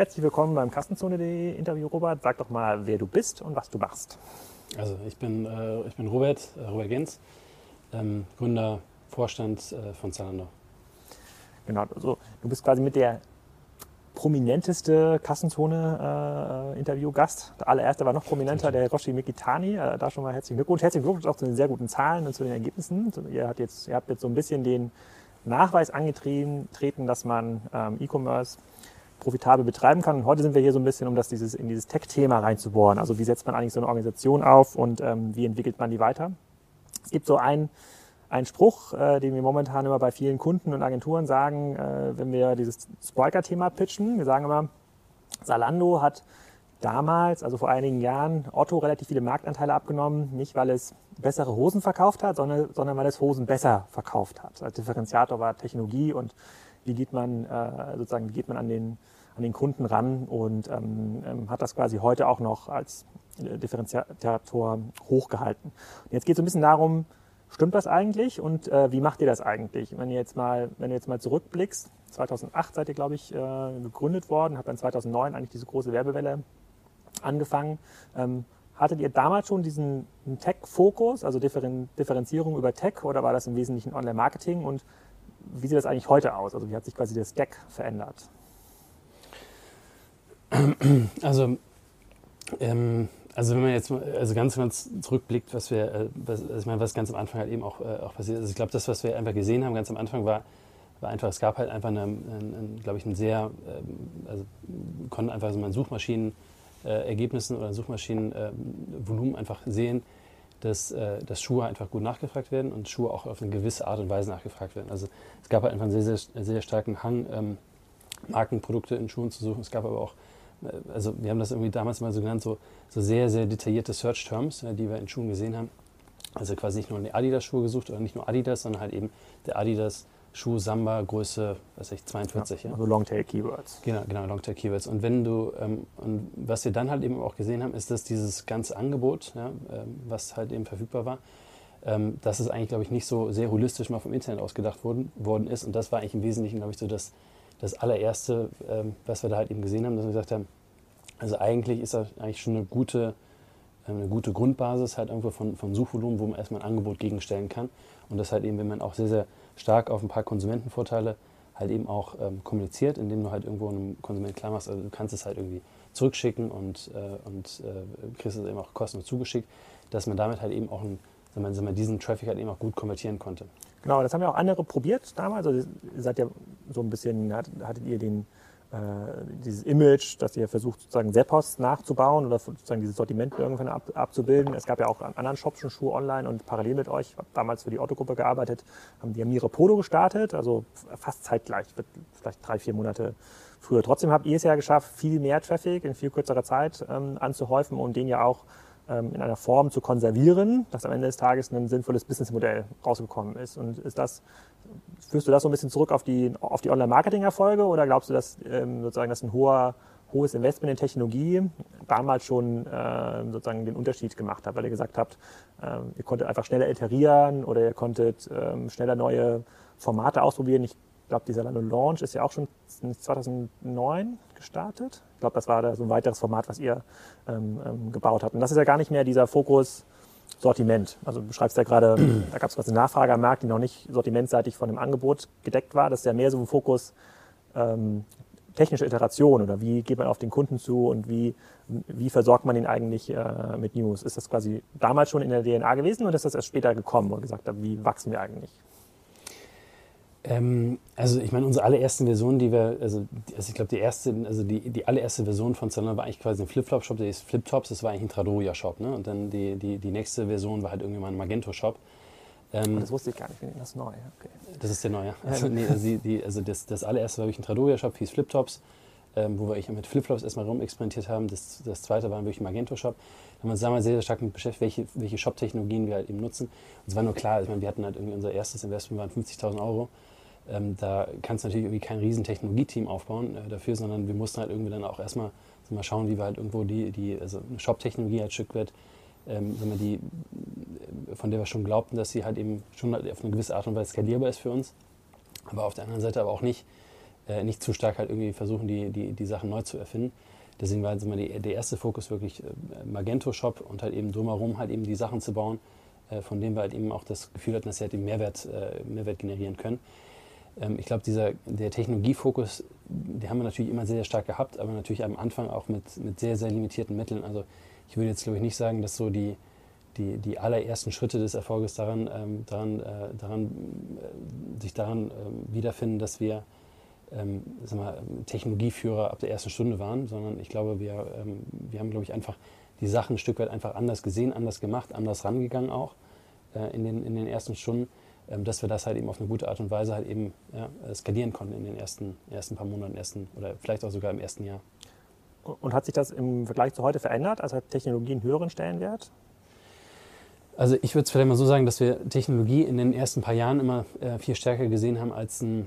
Herzlich willkommen beim Kassenzone.de Interview, Robert. Sag doch mal, wer du bist und was du machst. Also ich bin, äh, ich bin Robert, äh, Robert Gens, ähm, Gründer, Vorstand äh, von Zalando. Genau, also du bist quasi mit der prominenteste Kassenzone-Interview-Gast. der allererste war noch prominenter, der Roshi Mikitani. Äh, da schon mal herzlichen Glückwunsch. Herzlichen Glückwunsch auch zu den sehr guten Zahlen und zu den Ergebnissen. Ihr habt jetzt, ihr habt jetzt so ein bisschen den Nachweis angetreten, dass man ähm, E-Commerce profitabel betreiben kann. Und heute sind wir hier so ein bisschen, um das dieses, in dieses Tech-Thema reinzubohren. Also wie setzt man eigentlich so eine Organisation auf und ähm, wie entwickelt man die weiter? Es gibt so einen, einen Spruch, äh, den wir momentan immer bei vielen Kunden und Agenturen sagen, äh, wenn wir dieses Spriker-Thema pitchen. Wir sagen immer, Salando hat damals, also vor einigen Jahren, Otto relativ viele Marktanteile abgenommen, nicht weil es bessere Hosen verkauft hat, sondern, sondern weil es Hosen besser verkauft hat. Als Differenziator war Technologie und wie geht man äh, sozusagen, wie geht man an den, an den Kunden ran und ähm, ähm, hat das quasi heute auch noch als äh, Differenziator hochgehalten. Und jetzt geht es so ein bisschen darum, stimmt das eigentlich und äh, wie macht ihr das eigentlich? Wenn ihr jetzt mal, wenn du jetzt mal zurückblickst, 2008 seid ihr, glaube ich, äh, gegründet worden, habt dann 2009 eigentlich diese große Werbewelle angefangen. Ähm, hattet ihr damals schon diesen Tech-Fokus, also Differenzierung über Tech, oder war das im Wesentlichen Online-Marketing? Und wie sieht das eigentlich heute aus? Also wie hat sich quasi der Stack verändert? Also, ähm, also wenn man jetzt also ganz, ganz zurückblickt, was wir, äh, was, also ich meine, was ganz am Anfang halt eben auch, äh, auch passiert ist. Also ich glaube, das, was wir einfach gesehen haben, ganz am Anfang war, war einfach, es gab halt einfach, eine, ein, glaube ich, ein sehr, ähm, also konnten einfach so mal Suchmaschinen äh, oder Suchmaschinenvolumen äh, einfach sehen, dass, äh, dass Schuhe einfach gut nachgefragt werden und Schuhe auch auf eine gewisse Art und Weise nachgefragt werden. Also es gab halt einfach einen sehr, sehr, sehr starken Hang, ähm, Markenprodukte in Schuhen zu suchen. Es gab aber auch, also wir haben das irgendwie damals mal so genannt, so, so sehr, sehr detaillierte Search-Terms, ja, die wir in Schuhen gesehen haben. Also quasi nicht nur eine Adidas-Schuhe gesucht oder nicht nur Adidas, sondern halt eben der Adidas Schuh Samba Größe, was ich 42. Ja, also Longtail Keywords. Genau, genau Longtail Keywords. Und wenn du ähm, und was wir dann halt eben auch gesehen haben, ist, dass dieses ganze Angebot, ja, ähm, was halt eben verfügbar war, ähm, dass es eigentlich, glaube ich, nicht so sehr holistisch mal vom Internet ausgedacht worden, worden ist. Und das war eigentlich im Wesentlichen, glaube ich, so das, das allererste, ähm, was wir da halt eben gesehen haben, dass wir gesagt haben, also eigentlich ist das eigentlich schon eine gute, ähm, eine gute Grundbasis halt irgendwo von, von Suchvolumen, wo man erstmal ein Angebot gegenstellen kann. Und das halt eben, wenn man auch sehr, sehr stark auf ein paar Konsumentenvorteile halt eben auch ähm, kommuniziert, indem du halt irgendwo einem Konsument klar machst, also du kannst es halt irgendwie zurückschicken und, äh, und äh, kriegst es eben auch kostenlos zugeschickt, dass man damit halt eben auch einen, sagen wir, diesen Traffic halt eben auch gut konvertieren konnte. Genau, das haben ja auch andere probiert damals. Also ihr seid ja so ein bisschen, hattet ihr den äh, dieses Image, dass ihr versucht, sozusagen Seppos nachzubauen oder sozusagen dieses Sortiment irgendwann ab, abzubilden. Es gab ja auch an anderen Shops schon Schuhe online und parallel mit euch, damals für die Otto-Gruppe gearbeitet, haben die Amire Polo gestartet, also fast zeitgleich, vielleicht drei, vier Monate früher. Trotzdem habt ihr es ja geschafft, viel mehr Traffic in viel kürzerer Zeit ähm, anzuhäufen und den ja auch in einer Form zu konservieren, dass am Ende des Tages ein sinnvolles Businessmodell rausgekommen ist. Und ist das, führst du das so ein bisschen zurück auf die, auf die Online-Marketing-Erfolge oder glaubst du, dass ähm, sozusagen das ein hoher, hohes Investment in Technologie damals schon äh, sozusagen den Unterschied gemacht hat, weil ihr gesagt habt, ähm, ihr konntet einfach schneller iterieren oder ihr konntet ähm, schneller neue Formate ausprobieren. Ich glaube, dieser Lando Launch ist ja auch schon 2009 gestartet. Ich glaube, das war da so ein weiteres Format, was ihr ähm, ähm, gebaut habt. Und das ist ja gar nicht mehr dieser Fokus Sortiment. Also du beschreibst ja gerade, da gab es quasi eine Nachfrage am Markt, die noch nicht sortimentseitig von dem Angebot gedeckt war. Das ist ja mehr so ein Fokus ähm, technische Iteration oder wie geht man auf den Kunden zu und wie, wie versorgt man ihn eigentlich äh, mit News? Ist das quasi damals schon in der DNA gewesen oder ist das erst später gekommen, ihr gesagt wie wachsen wir eigentlich? Ähm, also ich meine, unsere allerersten Versionen, die wir, also, also ich glaube die erste, also die, die allererste Version von Zalando war eigentlich quasi ein Flip-Flop-Shop, der ist Flip-Tops, das war eigentlich ein Tradoria-Shop, ne? Und dann die, die, die nächste Version war halt irgendwie mal ein Magento-Shop. Ähm, das wusste ich gar nicht, das ist neu. Okay. Das ist der neue. Also, nee, also, die, die, also das, das allererste war wirklich ein Tradoria-Shop, hieß Flip-Tops, ähm, wo wir mit Flip-Flops erstmal rumexperimentiert haben. Das, das zweite war wirklich ein Magento-Shop. Da haben wir uns damals sehr, sehr stark mit beschäftigt, welche, welche Shop-Technologien wir halt eben nutzen. Und es war nur klar, ich meine, wir hatten halt irgendwie unser erstes Investment waren 50.000 Euro. Ähm, da kannst du natürlich irgendwie kein riesen Technologieteam aufbauen äh, dafür, sondern wir mussten halt irgendwie dann auch erstmal mal schauen, wie wir halt irgendwo die, die also eine Shop-Technologie als Stück weit, ähm, die, von der wir schon glaubten, dass sie halt eben schon halt auf eine gewisse Art und Weise skalierbar ist für uns, aber auf der anderen Seite aber auch nicht äh, nicht zu stark halt irgendwie versuchen, die, die, die Sachen neu zu erfinden. Deswegen war jetzt immer die, der erste Fokus wirklich äh, Magento Shop und halt eben drumherum halt eben die Sachen zu bauen, äh, von denen wir halt eben auch das Gefühl hatten, dass sie halt eben Mehrwert, äh, Mehrwert generieren können. Ähm, ich glaube, dieser, der Technologiefokus, den haben wir natürlich immer sehr, sehr stark gehabt, aber natürlich am Anfang auch mit, mit sehr, sehr limitierten Mitteln. Also ich würde jetzt, glaube ich, nicht sagen, dass so die, die, die allerersten Schritte des Erfolges daran, ähm, daran, äh, daran äh, sich daran äh, wiederfinden, dass wir ähm, mal, Technologieführer ab der ersten Stunde waren, sondern ich glaube, wir, ähm, wir haben, glaube ich, einfach die Sachen ein Stück weit einfach anders gesehen, anders gemacht, anders rangegangen auch äh, in, den, in den ersten Stunden, ähm, dass wir das halt eben auf eine gute Art und Weise halt eben ja, skalieren konnten in den ersten, ersten paar Monaten, ersten oder vielleicht auch sogar im ersten Jahr. Und hat sich das im Vergleich zu heute verändert? Also hat Technologie einen höheren Stellenwert? Also ich würde es vielleicht mal so sagen, dass wir Technologie in den ersten paar Jahren immer äh, viel stärker gesehen haben als ein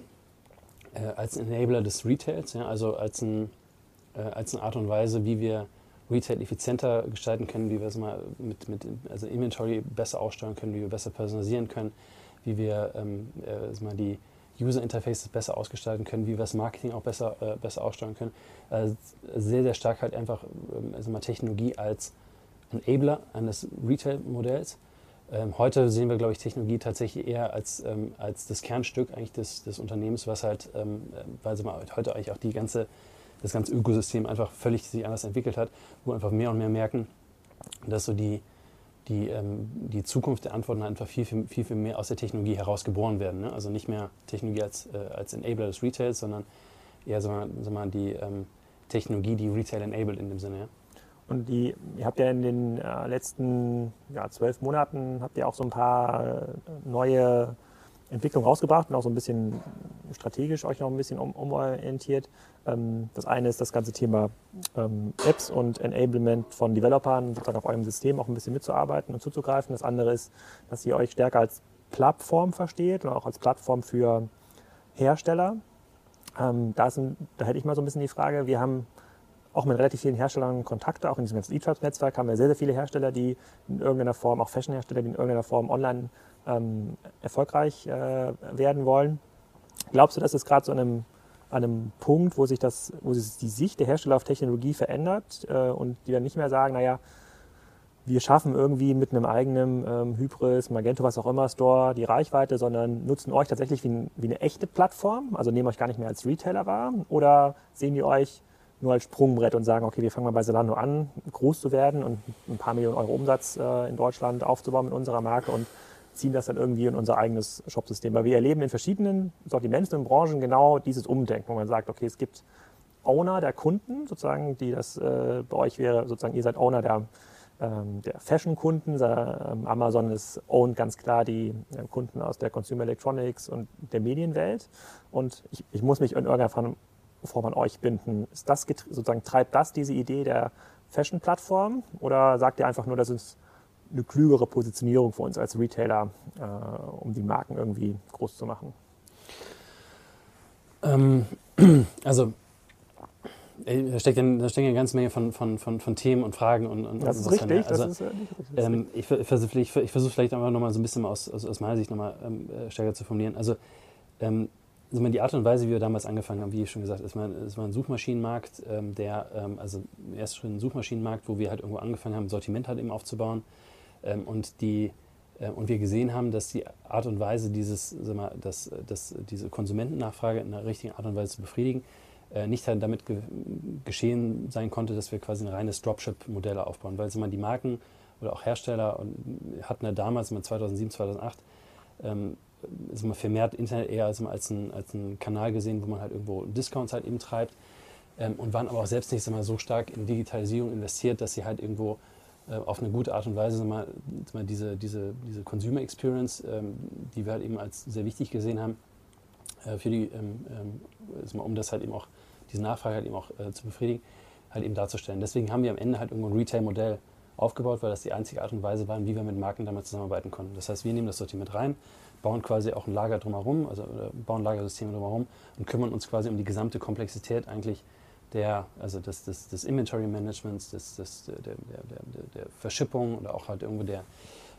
äh, als Enabler des Retails, ja, also als, ein, äh, als eine Art und Weise, wie wir Retail effizienter gestalten können, wie wir es mal mit, mit also Inventory besser aussteuern können, wie wir besser personalisieren können, wie wir ähm, äh, mal die User Interfaces besser ausgestalten können, wie wir das Marketing auch besser, äh, besser aussteuern können. Also sehr, sehr stark halt einfach also mal Technologie als Enabler eines Retail-Modells ähm, heute sehen wir, glaube ich, Technologie tatsächlich eher als, ähm, als das Kernstück eigentlich des, des Unternehmens, was halt, ähm, äh, weil sie mal heute eigentlich auch die ganze, das ganze Ökosystem einfach völlig sich anders entwickelt hat, wo wir einfach mehr und mehr merken, dass so die, die, ähm, die Zukunft der Antworten einfach viel, viel, viel, viel mehr aus der Technologie heraus geboren werden. Ne? Also nicht mehr Technologie als, äh, als Enabler des Retails, sondern eher so mal, so mal die ähm, Technologie, die Retail enabled in dem Sinne. Ja? Und die, ihr habt ja in den äh, letzten ja, zwölf Monaten habt ihr auch so ein paar äh, neue Entwicklungen rausgebracht und auch so ein bisschen strategisch euch noch ein bisschen um, umorientiert. Ähm, das eine ist das ganze Thema ähm, Apps und Enablement von Developern, sozusagen auf eurem System auch ein bisschen mitzuarbeiten und zuzugreifen. Das andere ist, dass ihr euch stärker als Plattform versteht und auch als Plattform für Hersteller. Ähm, da, sind, da hätte ich mal so ein bisschen die Frage, wir haben auch mit relativ vielen Herstellern Kontakte. Auch in diesem ganzen E-Tribes-Netzwerk haben wir sehr, sehr viele Hersteller, die in irgendeiner Form, auch Fashion-Hersteller, die in irgendeiner Form online ähm, erfolgreich äh, werden wollen. Glaubst du, dass es gerade so an einem, an einem Punkt, wo sich, das, wo sich die Sicht der Hersteller auf Technologie verändert äh, und die dann nicht mehr sagen, naja, wir schaffen irgendwie mit einem eigenen ähm, Hybris, Magento, was auch immer, Store die Reichweite, sondern nutzen euch tatsächlich wie, ein, wie eine echte Plattform, also nehmen euch gar nicht mehr als Retailer wahr? Oder sehen die euch nur als Sprungbrett und sagen, okay, wir fangen mal bei Zalando an, groß zu werden und ein paar Millionen Euro Umsatz äh, in Deutschland aufzubauen mit unserer Marke und ziehen das dann irgendwie in unser eigenes Shopsystem. Weil wir erleben in verschiedenen Sortimenten und Branchen genau dieses Umdenken, wo man sagt, okay, es gibt Owner der Kunden, sozusagen, die das äh, bei euch wäre, sozusagen, ihr seid Owner der, ähm, der Fashion-Kunden. Ähm, Amazon ist owned ganz klar die äh, Kunden aus der Consumer Electronics und der Medienwelt. Und ich, ich muss mich in irgendeiner Form Form an euch binden. Ist das sozusagen treibt das diese Idee der Fashion-Plattform oder sagt ihr einfach nur, das ist eine klügere Positionierung für uns als Retailer, äh, um die Marken irgendwie groß zu machen? Ähm, also da steckt, ja, da steckt eine ganze Menge von, von, von, von Themen und Fragen und, und Das ist richtig. Also, das ist, äh, ähm, ich, ich, ich, ich versuche vielleicht einfach nochmal so ein bisschen aus, aus, aus meiner Sicht nochmal ähm, äh, stärker zu formulieren. Also ähm, also die Art und Weise, wie wir damals angefangen haben, wie ich schon gesagt, es war, es war ein Suchmaschinenmarkt, ähm, der, ähm, also ersten Schritt ein Suchmaschinenmarkt, wo wir halt irgendwo angefangen haben, Sortiment halt eben aufzubauen ähm, und die äh, und wir gesehen haben, dass die Art und Weise, dieses, sag mal, dass, dass diese Konsumentennachfrage in einer richtigen Art und Weise zu befriedigen, äh, nicht halt damit ge geschehen sein konnte, dass wir quasi ein reines Dropship-Modell aufbauen, weil mal, die Marken oder auch Hersteller hatten ja damals, 2007, 2008, ähm, ist man vermehrt Internet eher als, als, ein, als ein Kanal gesehen, wo man halt irgendwo Discounts halt eben treibt ähm, und waren aber auch selbst nicht mal, so stark in Digitalisierung investiert, dass sie halt irgendwo äh, auf eine gute Art und Weise mal, mal diese, diese, diese Consumer Experience, ähm, die wir halt eben als sehr wichtig gesehen haben, äh, für die, ähm, ähm um das halt eben auch, diese Nachfrage halt eben auch äh, zu befriedigen, halt eben darzustellen. Deswegen haben wir am Ende halt irgendwo ein Retail-Modell aufgebaut, weil das die einzige Art und Weise war, wie wir mit Marken damals zusammenarbeiten konnten. Das heißt, wir nehmen das Sortiment rein, bauen quasi auch ein Lager drumherum, also bauen Lagersysteme drumherum und kümmern uns quasi um die gesamte Komplexität eigentlich der, also des, des, des Inventory Managements, des, des, der, der, der, der Verschippung oder auch halt irgendwo der,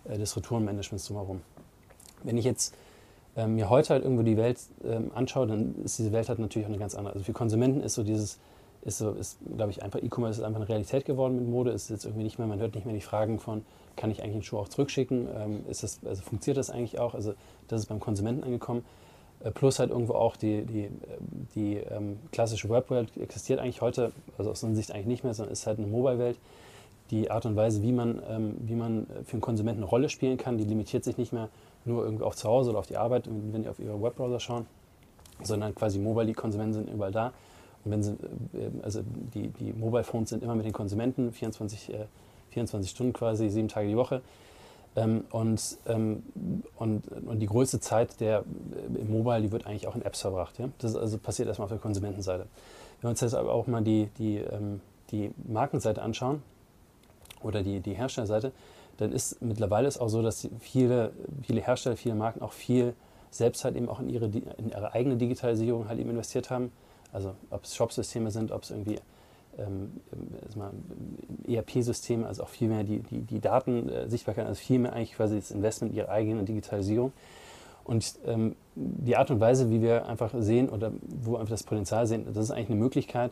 äh, des Retourenmanagements drumherum. Wenn ich jetzt ähm, mir heute halt irgendwo die Welt ähm, anschaue, dann ist diese Welt halt natürlich auch eine ganz andere. Also für Konsumenten ist so dieses, ist so, ist, glaube ich, einfach, E-Commerce ist einfach eine Realität geworden mit Mode, ist jetzt irgendwie nicht mehr, man hört nicht mehr die Fragen von, kann ich eigentlich einen Schuh auch zurückschicken, ähm, ist das, also funktioniert das eigentlich auch, also das ist beim Konsumenten angekommen. Äh, plus halt irgendwo auch die, die, die ähm, klassische Webwelt existiert eigentlich heute, also aus unserer Sicht eigentlich nicht mehr, sondern ist halt eine Mobile-Welt. Die Art und Weise, wie man, ähm, wie man für einen Konsumenten eine Rolle spielen kann, die limitiert sich nicht mehr nur irgendwie auf zu Hause oder auf die Arbeit, wenn die auf ihre Webbrowser schauen, sondern quasi Mobile, die Konsumenten sind überall da. Wenn sie, äh, also die, die Mobile Phones sind immer mit den Konsumenten, 24, äh, 24 Stunden quasi, sieben Tage die Woche. Ähm, und, ähm, und, und die größte Zeit der äh, im Mobile, die wird eigentlich auch in Apps verbracht. Ja? Das also passiert erstmal auf der Konsumentenseite. Wenn wir uns jetzt aber auch mal die, die, ähm, die Markenseite anschauen oder die, die Herstellerseite, dann ist mittlerweile ist auch so, dass viele, viele Hersteller, viele Marken auch viel selbst halt eben auch in ihre, in ihre eigene Digitalisierung halt eben investiert haben. Also ob es Shop-Systeme sind, ob es irgendwie ähm, ERP-Systeme, also auch viel mehr die, die, die Datensichtbarkeit, also viel mehr eigentlich quasi das Investment in ihre eigene Digitalisierung. Und ähm, die Art und Weise, wie wir einfach sehen oder wo wir einfach das Potenzial sehen, das ist eigentlich eine Möglichkeit,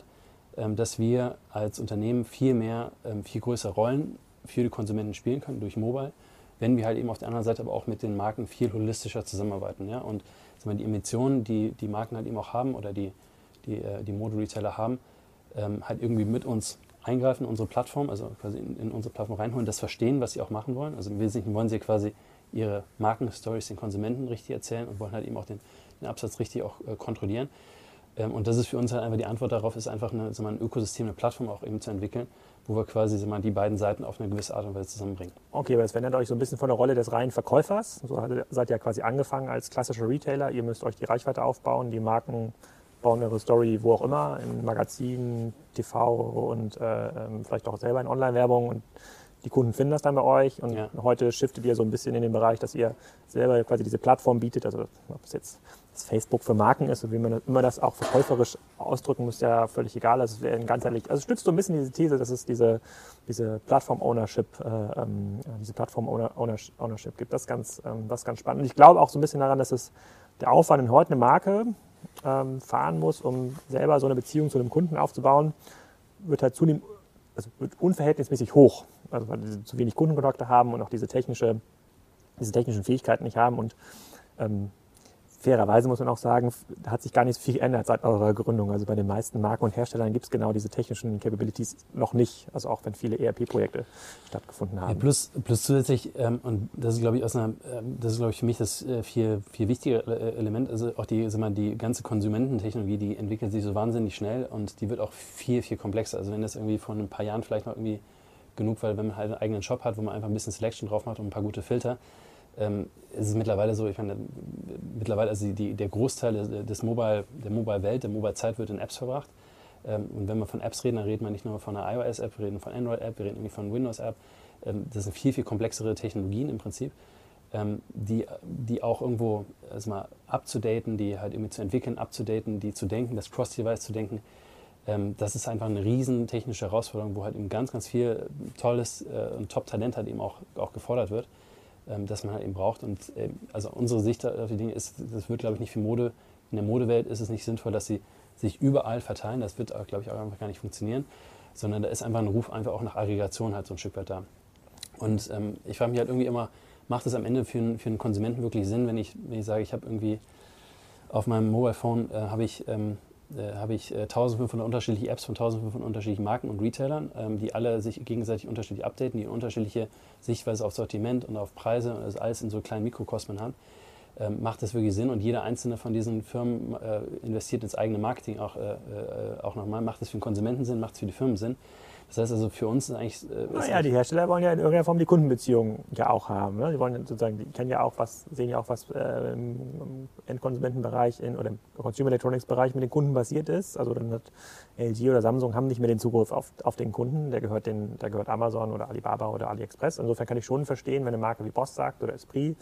ähm, dass wir als Unternehmen viel mehr, ähm, viel größere Rollen für die Konsumenten spielen können durch Mobile, wenn wir halt eben auf der anderen Seite aber auch mit den Marken viel holistischer zusammenarbeiten. Ja? Und wir, die Emissionen, die die Marken halt eben auch haben oder die, die, äh, die Mode-Retailer haben, ähm, halt irgendwie mit uns eingreifen in unsere Plattform, also quasi in, in, unsere Plattform reinholen, das verstehen, was sie auch machen wollen. Also im Wesentlichen wollen sie quasi ihre Markenstories den Konsumenten richtig erzählen und wollen halt eben auch den, den Absatz richtig auch äh, kontrollieren. Ähm, und das ist für uns halt einfach die Antwort darauf, ist einfach eine, so ein Ökosystem, eine Plattform auch eben zu entwickeln, wo wir quasi mal, die beiden Seiten auf eine gewisse Art und Weise zusammenbringen. Okay, aber es verändert euch so ein bisschen von der Rolle des reinen Verkäufers. So seid ihr ja quasi angefangen als klassischer Retailer. Ihr müsst euch die Reichweite aufbauen, die Marken bauen ihre Story wo auch immer, in Magazinen, TV und äh, ähm, vielleicht auch selber in Online-Werbung und die Kunden finden das dann bei euch und ja. heute shiftet ihr so ein bisschen in den Bereich, dass ihr selber quasi diese Plattform bietet, also ob es jetzt das Facebook für Marken ist und wie man immer das auch verkäuferisch ausdrücken muss, ja völlig egal. Also es wäre ganzheitlich, also stützt so ein bisschen diese These, dass es diese, diese Plattform-Ownership, äh, ähm, diese Plattform-Ownership gibt. Das ist ganz, ähm, das ist ganz spannend. Und ich glaube auch so ein bisschen daran, dass es der Aufwand in heute eine Marke ähm, fahren muss, um selber so eine Beziehung zu einem Kunden aufzubauen, wird halt zunehmend, also wird unverhältnismäßig hoch. Also weil sie zu wenig Kundenkontakte haben und auch diese technische, diese technischen Fähigkeiten nicht haben und ähm, fairerweise muss man auch sagen, hat sich gar nicht so viel geändert seit eurer Gründung. Also bei den meisten Marken und Herstellern gibt es genau diese technischen Capabilities noch nicht. Also auch wenn viele ERP-Projekte stattgefunden haben. Ja, plus, plus zusätzlich, ähm, und das ist glaube ich aus einer, ähm, das ist glaube ich für mich das äh, viel, viel wichtige äh, Element, also auch die, sag mal, die ganze Konsumententechnologie, die entwickelt sich so wahnsinnig schnell und die wird auch viel, viel komplexer. Also wenn das irgendwie vor ein paar Jahren vielleicht noch irgendwie genug, weil wenn man halt einen eigenen Shop hat, wo man einfach ein bisschen Selection drauf macht und ein paar gute Filter, ähm, ist mittlerweile so, ich meine, mittlerweile, also die, der Großteil des Mobile, der Mobile-Welt, der Mobile-Zeit wird in Apps verbracht. Ähm, und wenn wir von Apps reden, dann reden wir nicht nur von einer iOS-App, wir reden von Android-App, wir reden irgendwie von Windows-App. Ähm, das sind viel, viel komplexere Technologien im Prinzip, ähm, die, die auch irgendwo erstmal abzudaten, die halt irgendwie zu entwickeln, abzudaten, die zu denken, das Cross-Device zu denken. Das ist einfach eine riesen technische Herausforderung, wo halt eben ganz, ganz viel tolles äh, und Top-Talent halt eben auch, auch gefordert wird. Ähm, das man halt eben braucht. Und ähm, also unsere Sicht auf die Dinge ist, das wird, glaube ich, nicht für Mode. In der Modewelt ist es nicht sinnvoll, dass sie sich überall verteilen. Das wird, glaube ich, auch einfach gar nicht funktionieren. Sondern da ist einfach ein Ruf einfach auch nach Aggregation halt so ein Stück weit da. Und ähm, ich frage mich halt irgendwie immer, macht es am Ende für einen, für einen Konsumenten wirklich Sinn, wenn ich, wenn ich sage, ich habe irgendwie auf meinem Mobile Phone äh, habe ich ähm, äh, habe ich äh, 1500 unterschiedliche Apps von 1500 unterschiedlichen Marken und Retailern, ähm, die alle sich gegenseitig unterschiedlich updaten, die unterschiedliche Sichtweise auf Sortiment und auf Preise und das alles in so kleinen Mikrokosmen haben. Ähm, macht das wirklich Sinn und jeder einzelne von diesen Firmen äh, investiert ins eigene Marketing auch, äh, äh, auch nochmal. Macht es für den Konsumenten Sinn, macht es für die Firmen Sinn? Das heißt also für uns ist eigentlich. Äh, naja, die Hersteller wollen ja in irgendeiner Form die Kundenbeziehung ja auch haben. Ne? Die wollen sozusagen, die kennen ja auch was, sehen ja auch, was äh, im Endkonsumentenbereich in, oder im Consumer Electronics Bereich mit den Kunden passiert ist. Also dann hat LG oder Samsung haben nicht mehr den Zugriff auf, auf den Kunden. Der gehört, den, der gehört Amazon oder Alibaba oder AliExpress. Insofern kann ich schon verstehen, wenn eine Marke wie Boss sagt oder Esprit,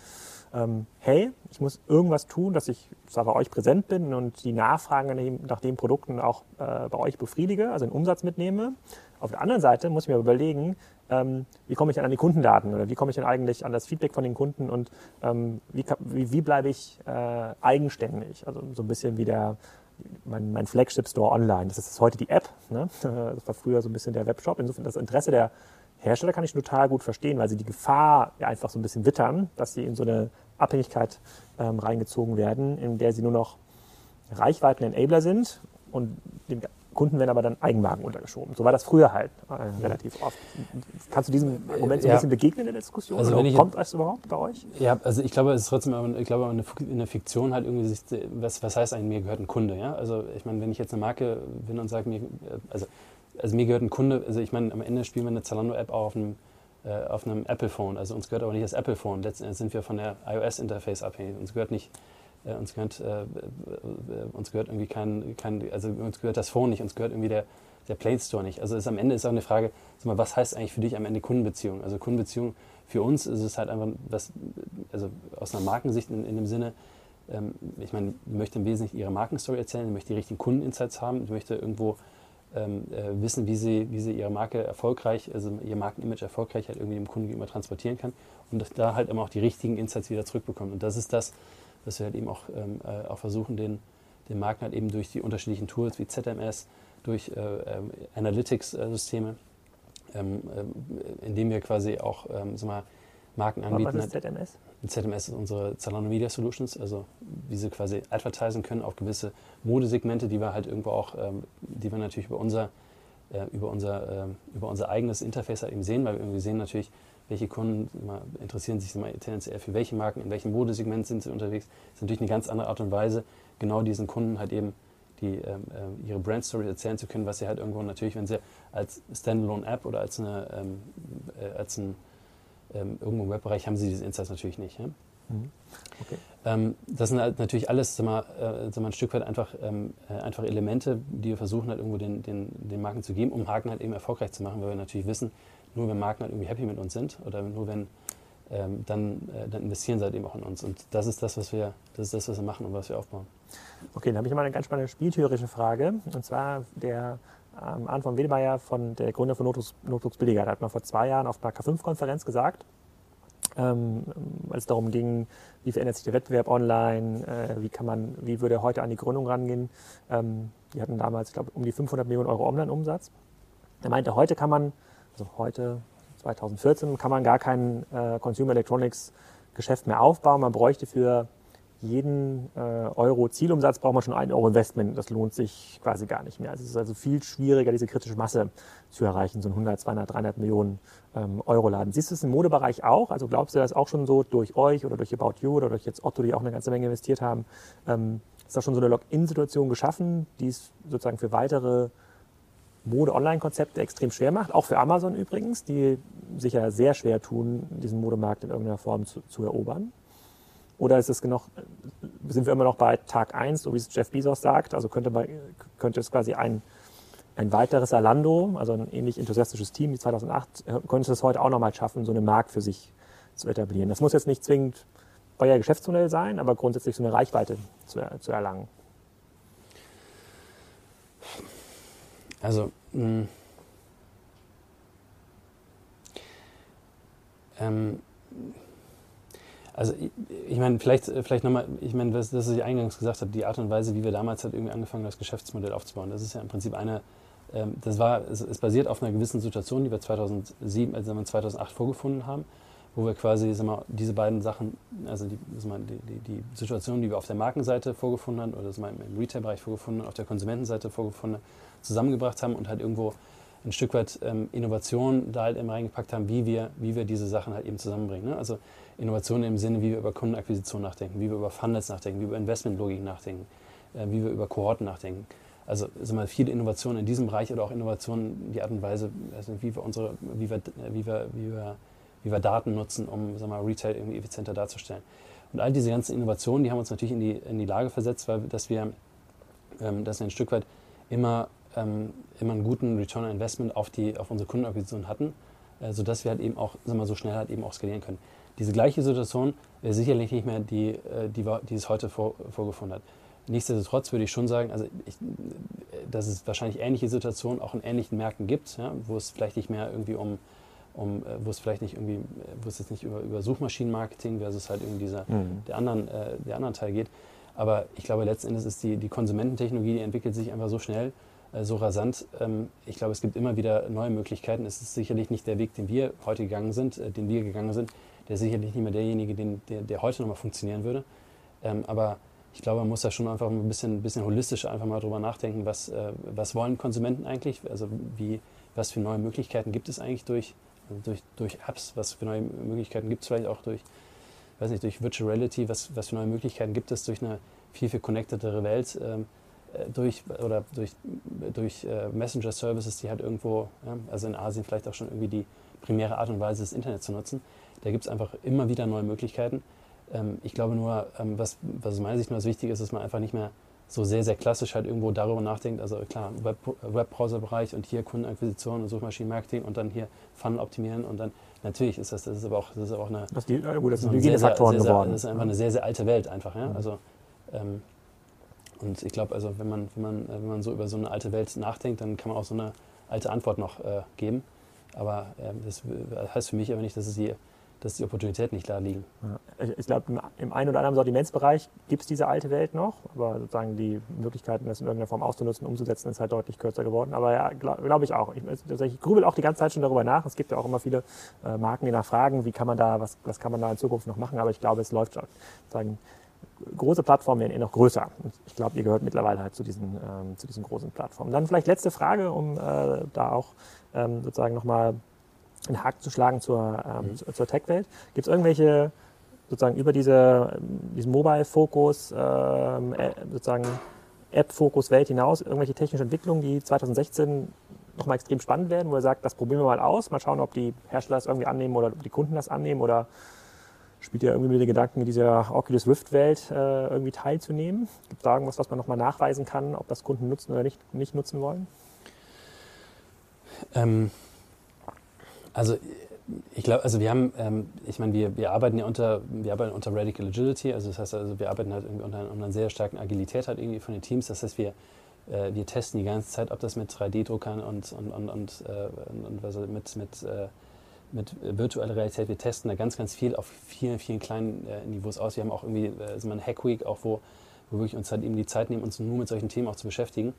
ähm, hey, ich muss irgendwas tun, dass ich zwar bei euch präsent bin und die Nachfragen nach den Produkten auch äh, bei euch befriedige, also den Umsatz mitnehme Auf der anderen Seite muss ich mir überlegen, ähm, wie komme ich an die Kundendaten oder wie komme ich denn eigentlich an das Feedback von den Kunden und ähm, wie, wie, wie bleibe ich äh, eigenständig? Also so ein bisschen wie der, mein, mein Flagship Store online. Das ist heute die App. Ne? Das war früher so ein bisschen der Webshop. Insofern das Interesse der Hersteller kann ich total gut verstehen, weil sie die Gefahr einfach so ein bisschen wittern, dass sie in so eine Abhängigkeit ähm, reingezogen werden, in der sie nur noch Reichweiten-Enabler sind und den Kunden werden aber dann Eigenmarken untergeschoben. So war das früher halt äh, relativ oft. Kannst du diesem Argument so ein ja. bisschen begegnen in der Diskussion? Also wenn ich, kommt das überhaupt bei euch? Ja, also ich glaube, es ist trotzdem ich glaube, in der Fiktion halt irgendwie, sich, was, was heißt eigentlich, mir gehört ein Kunde? Ja? Also ich meine, wenn ich jetzt eine Marke bin und sage, mir, also, also mir gehört ein Kunde, also ich meine, am Ende spielen wir eine Zalando-App auch auf einem, äh, auf einem Apple-Phone. Also uns gehört aber nicht das Apple-Phone. Letztendlich sind wir von der iOS-Interface abhängig. Uns gehört nicht äh, uns, gehört, äh, äh, uns gehört irgendwie kein, kein, also uns gehört das Phone nicht, uns gehört irgendwie der, der Play Store nicht. Also ist, am Ende ist auch eine Frage, mal, was heißt eigentlich für dich am Ende Kundenbeziehung? Also Kundenbeziehung für uns ist es halt einfach, was, also aus einer Markensicht in, in dem Sinne, ähm, ich meine, du möchte im Wesentlichen ihre Markenstory erzählen, du möchte die richtigen Kundeninsights haben, du möchte irgendwo ähm, äh, wissen, wie sie, wie sie ihre Marke erfolgreich, also ihr Markenimage erfolgreich halt irgendwie dem Kunden gegenüber transportieren kann und da halt immer auch die richtigen Insights wieder zurückbekommen. Und das ist das, dass wir halt eben auch, ähm, äh, auch versuchen, den, den Markt halt eben durch die unterschiedlichen Tools wie ZMS, durch äh, ähm, Analytics-Systeme, ähm, äh, indem wir quasi auch ähm, sag mal, Marken anbieten. Was ist ZMS? ZMS ist unsere Zalando Media Solutions, also wie sie quasi advertisen können auf gewisse Modesegmente, die wir halt irgendwo auch, ähm, die wir natürlich über unser, äh, über unser, äh, über unser eigenes Interface halt eben sehen, weil wir irgendwie sehen natürlich, welche Kunden interessieren sich mal tendenziell für welche Marken, in welchem Modesegment sind sie unterwegs. Das ist natürlich eine ganz andere Art und Weise, genau diesen Kunden halt eben die, ähm, äh, ihre Brand-Story erzählen zu können, was sie halt irgendwo natürlich, wenn sie als Standalone-App oder als, eine, ähm, äh, als ein ähm, irgendwo im Webbereich haben sie diese Insights natürlich nicht. Ja? Mhm. Okay. Ähm, das sind halt natürlich alles sag mal, äh, sag mal, ein Stück weit einfach, ähm, äh, einfach Elemente, die wir versuchen halt irgendwo den, den, den Marken zu geben, um Haken halt eben erfolgreich zu machen, weil wir natürlich wissen, nur wenn Marken halt irgendwie happy mit uns sind oder nur wenn, ähm, dann, äh, dann investieren sie halt eben auch in uns. Und das ist das, was wir, das ist das, was wir machen und was wir aufbauen. Okay, dann habe ich mal eine ganz spannende spieltheorische Frage. Und zwar der ähm, Arndt von Wedemeyer, von der Gründer von Notebooks Billiger, der hat mal vor zwei Jahren auf einer K5-Konferenz gesagt, ähm, als es darum ging, wie verändert sich der Wettbewerb online, äh, wie kann man, wie würde er heute an die Gründung rangehen. Ähm, die hatten damals, ich glaube, um die 500 Millionen Euro Online-Umsatz. Er meinte, heute kann man also heute, 2014, kann man gar kein äh, Consumer Electronics Geschäft mehr aufbauen. Man bräuchte für jeden äh, Euro Zielumsatz braucht man schon einen Euro Investment. Das lohnt sich quasi gar nicht mehr. Also es ist also viel schwieriger, diese kritische Masse zu erreichen, so ein 100, 200, 300 Millionen ähm, Euro Laden. Siehst du es im Modebereich auch? Also glaubst du das auch schon so durch euch oder durch About You oder durch jetzt Otto, die auch eine ganze Menge investiert haben? Ähm, ist da schon so eine Login-Situation geschaffen, die es sozusagen für weitere Mode-Online-Konzepte extrem schwer macht, auch für Amazon übrigens, die sich ja sehr schwer tun, diesen Modemarkt in irgendeiner Form zu, zu erobern? Oder ist es genug, sind wir immer noch bei Tag 1, so wie es Jeff Bezos sagt? Also könnte, man, könnte es quasi ein, ein weiteres Alando, also ein ähnlich enthusiastisches Team wie 2008, könnte es heute auch nochmal schaffen, so einen Markt für sich zu etablieren. Das muss jetzt nicht zwingend euer Geschäftsmodell sein, aber grundsätzlich so eine Reichweite zu, zu erlangen. Also, mh, hm. ähm, also ich, ich meine, vielleicht, vielleicht nochmal, ich meine, das, das, was ich eingangs gesagt habe, die Art und Weise, wie wir damals halt irgendwie angefangen haben, das Geschäftsmodell aufzubauen, das ist ja im Prinzip eine, ähm, das war, es, es, basiert auf einer gewissen Situation, die wir 2007, also 2008 vorgefunden haben, wo wir quasi sag mal, diese beiden Sachen, also die, mal, die, die, die, Situation, die wir auf der Markenseite vorgefunden haben oder mal, im Retail-Bereich vorgefunden haben, auf der Konsumentenseite vorgefunden zusammengebracht haben und halt irgendwo ein Stück weit ähm, Innovation da halt eben reingepackt haben, wie wir, wie wir diese Sachen halt eben zusammenbringen. Ne? Also Innovation im Sinne, wie wir über Kundenakquisition nachdenken, wie wir über Funnels nachdenken, wie wir über Investmentlogik nachdenken, äh, wie wir über Kohorten nachdenken. Also sind mal viele Innovationen in diesem Bereich oder auch Innovationen, die Art und Weise, also wie wir unsere, wie wir, wie wir, wie wir, wie wir Daten nutzen, um sagen wir, Retail irgendwie effizienter darzustellen. Und all diese ganzen Innovationen, die haben uns natürlich in die, in die Lage versetzt, weil dass wir, ähm, dass wir ein Stück weit immer ähm, immer einen guten Return on Investment auf, die, auf unsere Kundenakquisition hatten, äh, sodass wir halt eben auch sagen wir, so schnell halt eben auch skalieren können. Diese gleiche Situation wäre sicherlich nicht mehr die, äh, die, die es heute vor, vorgefunden hat. nichtsdestotrotz würde ich schon sagen, also ich, dass es wahrscheinlich ähnliche Situationen auch in ähnlichen Märkten gibt, ja, wo es vielleicht nicht mehr irgendwie um, um wo es vielleicht nicht irgendwie, wo es jetzt nicht über, über Suchmaschinenmarketing versus halt irgendwie dieser, mhm. der, anderen, äh, der anderen Teil geht. Aber ich glaube, letzten Endes ist die, die Konsumententechnologie, die entwickelt sich einfach so schnell, äh, so rasant. Ähm, ich glaube, es gibt immer wieder neue Möglichkeiten. Es ist sicherlich nicht der Weg, den wir heute gegangen sind, äh, den wir gegangen sind. Der ist sicherlich nicht mehr derjenige, den, der, der heute nochmal funktionieren würde. Ähm, aber ich glaube, man muss da schon einfach ein bisschen, bisschen holistisch einfach mal drüber nachdenken, was, äh, was wollen Konsumenten eigentlich? Also wie, was für neue Möglichkeiten gibt es eigentlich durch, durch, durch Apps? Was für neue Möglichkeiten gibt es vielleicht auch durch, weiß nicht, durch Virtual Reality? Was, was für neue Möglichkeiten gibt es durch eine viel, viel connectedere Welt? Äh, durch oder durch, durch äh, Messenger-Services, die halt irgendwo, ja, also in Asien vielleicht auch schon irgendwie die primäre Art und Weise des Internet zu nutzen. Da gibt es einfach immer wieder neue Möglichkeiten. Ähm, ich glaube nur, ähm, was, was aus meiner Sicht nur das Wichtige ist, dass man einfach nicht mehr so sehr, sehr klassisch halt irgendwo darüber nachdenkt. Also klar, Web, Webbrowser-Bereich und hier Kundenakquisition und Suchmaschinenmarketing und dann hier Funnel optimieren und dann natürlich ist das, das ist aber auch, das ist aber auch eine. Das, die, gut, das sind Hygienefaktoren geworden. Das ist einfach eine sehr, sehr alte Welt einfach. Ja? Mhm. Also, ähm, und ich glaube, also wenn man, wenn, man, wenn man so über so eine alte Welt nachdenkt, dann kann man auch so eine alte Antwort noch äh, geben. Aber äh, das heißt für mich aber nicht, dass es die dass die Opportunitäten nicht da liegen. Ja. Ich, glaube, im, einen oder anderen Sortimentsbereich gibt es diese alte Welt noch, aber sozusagen die Möglichkeiten, das in irgendeiner Form auszunutzen, umzusetzen, ist halt deutlich kürzer geworden. Aber ja, glaube glaub ich auch. Ich, also ich grübel auch die ganze Zeit schon darüber nach. Es gibt ja auch immer viele äh, Marken, die nachfragen, wie kann man da, was, was kann man da in Zukunft noch machen. Aber ich glaube, es läuft schon. Sozusagen, große Plattformen werden eh noch größer. Und ich glaube, ihr gehört mittlerweile halt zu diesen, ähm, zu diesen großen Plattformen. Dann vielleicht letzte Frage, um äh, da auch ähm, sozusagen nochmal einen Haken zu schlagen zur, ähm, mhm. zur Tech-Welt. Gibt es irgendwelche sozusagen über diese, diesen Mobile-Fokus, ähm, äh, sozusagen App-Fokus-Welt hinaus, irgendwelche technische Entwicklungen, die 2016 nochmal extrem spannend werden, wo er sagt, das probieren wir mal aus, mal schauen, ob die Hersteller das irgendwie annehmen oder ob die Kunden das annehmen oder spielt ihr irgendwie mit den Gedanken, dieser Oculus Rift-Welt äh, irgendwie teilzunehmen? Gibt es da irgendwas, was man nochmal nachweisen kann, ob das Kunden nutzen oder nicht, nicht nutzen wollen? Ähm, also ich glaube, also wir haben, ähm, ich meine, wir, wir arbeiten ja unter, wir arbeiten unter Radical Agility, also das heißt, also wir arbeiten halt irgendwie unter, unter einer sehr starken Agilität halt irgendwie von den Teams. Das heißt, wir, äh, wir testen die ganze Zeit, ob das mit 3D-Druckern und, und, und, und, äh, und was, mit, mit, äh, mit virtueller Realität, wir testen da ganz, ganz viel auf vielen, vielen kleinen äh, Niveaus aus. Wir haben auch irgendwie äh, also eine Hack Week, auch wo, wo wir uns halt eben die Zeit nehmen, uns nur mit solchen Themen auch zu beschäftigen.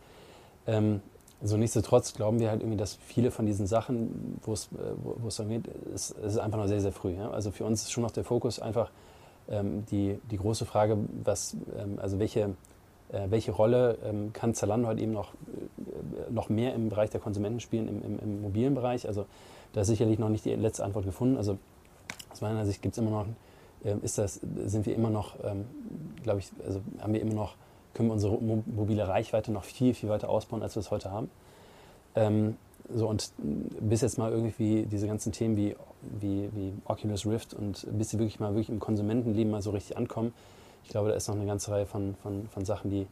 Ähm, so nichtsdestotrotz glauben wir halt irgendwie, dass viele von diesen Sachen, wo es, äh, wo es dann geht, es ist einfach noch sehr, sehr früh. Ja? Also für uns ist schon noch der Fokus einfach ähm, die, die große Frage, was, ähm, also welche, äh, welche Rolle ähm, kann Zalando halt eben noch, äh, noch mehr im Bereich der Konsumenten spielen, im, im, im mobilen Bereich. Also da ist sicherlich noch nicht die letzte Antwort gefunden. Also aus meiner Sicht gibt es immer noch, äh, ist das, sind wir immer noch, ähm, glaube ich, also haben wir immer noch können wir unsere mobile Reichweite noch viel, viel weiter ausbauen, als wir es heute haben. Ähm, so und bis jetzt mal irgendwie diese ganzen Themen wie, wie, wie Oculus Rift und bis sie wirklich mal wirklich im Konsumentenleben mal so richtig ankommen, ich glaube, da ist noch eine ganze Reihe von, von, von Sachen, die,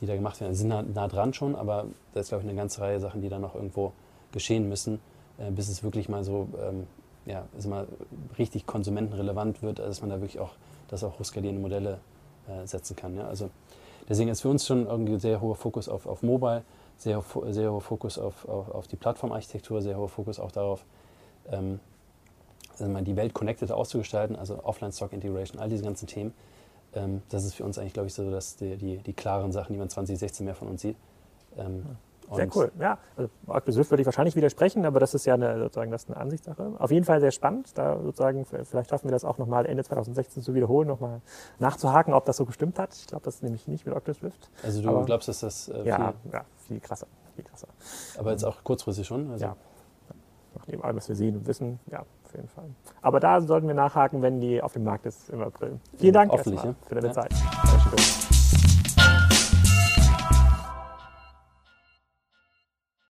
die da gemacht werden. Sie sind nah, nah dran schon, aber da ist, glaube ich, eine ganze Reihe Sachen, die da noch irgendwo geschehen müssen, äh, bis es wirklich mal so ähm, ja, also mal richtig konsumentenrelevant wird, dass man da wirklich auch, dass auch hochskalierende Modelle äh, setzen kann. Ja? Also Deswegen ist für uns schon irgendwie sehr hoher Fokus auf, auf Mobile, sehr, sehr hoher Fokus auf, auf, auf die Plattformarchitektur, sehr hoher Fokus auch darauf, ähm, also die Welt connected auszugestalten, also Offline-Stock-Integration, all diese ganzen Themen. Ähm, das ist für uns eigentlich, glaube ich, so dass die, die, die klaren Sachen, die man 2016 mehr von uns sieht. Ähm, sehr cool. Ja, also Markus Swift würde ich wahrscheinlich widersprechen, aber das ist ja eine, sozusagen das ist eine Ansichtssache. Auf jeden Fall sehr spannend. Da sozusagen, vielleicht schaffen wir das auch nochmal Ende 2016 zu wiederholen, nochmal nachzuhaken, ob das so gestimmt hat. Ich glaube das nämlich nicht mit Oculus Rift. Also du aber, glaubst, dass das äh, ja, viel, ja, viel krasser, viel krasser. Aber jetzt auch kurzfristig schon? Also ja. Nach dem allem, was wir sehen und wissen, ja, auf jeden Fall. Aber da sollten wir nachhaken, wenn die auf dem Markt ist im April. Vielen Dank erstmal für deine ja. Zeit.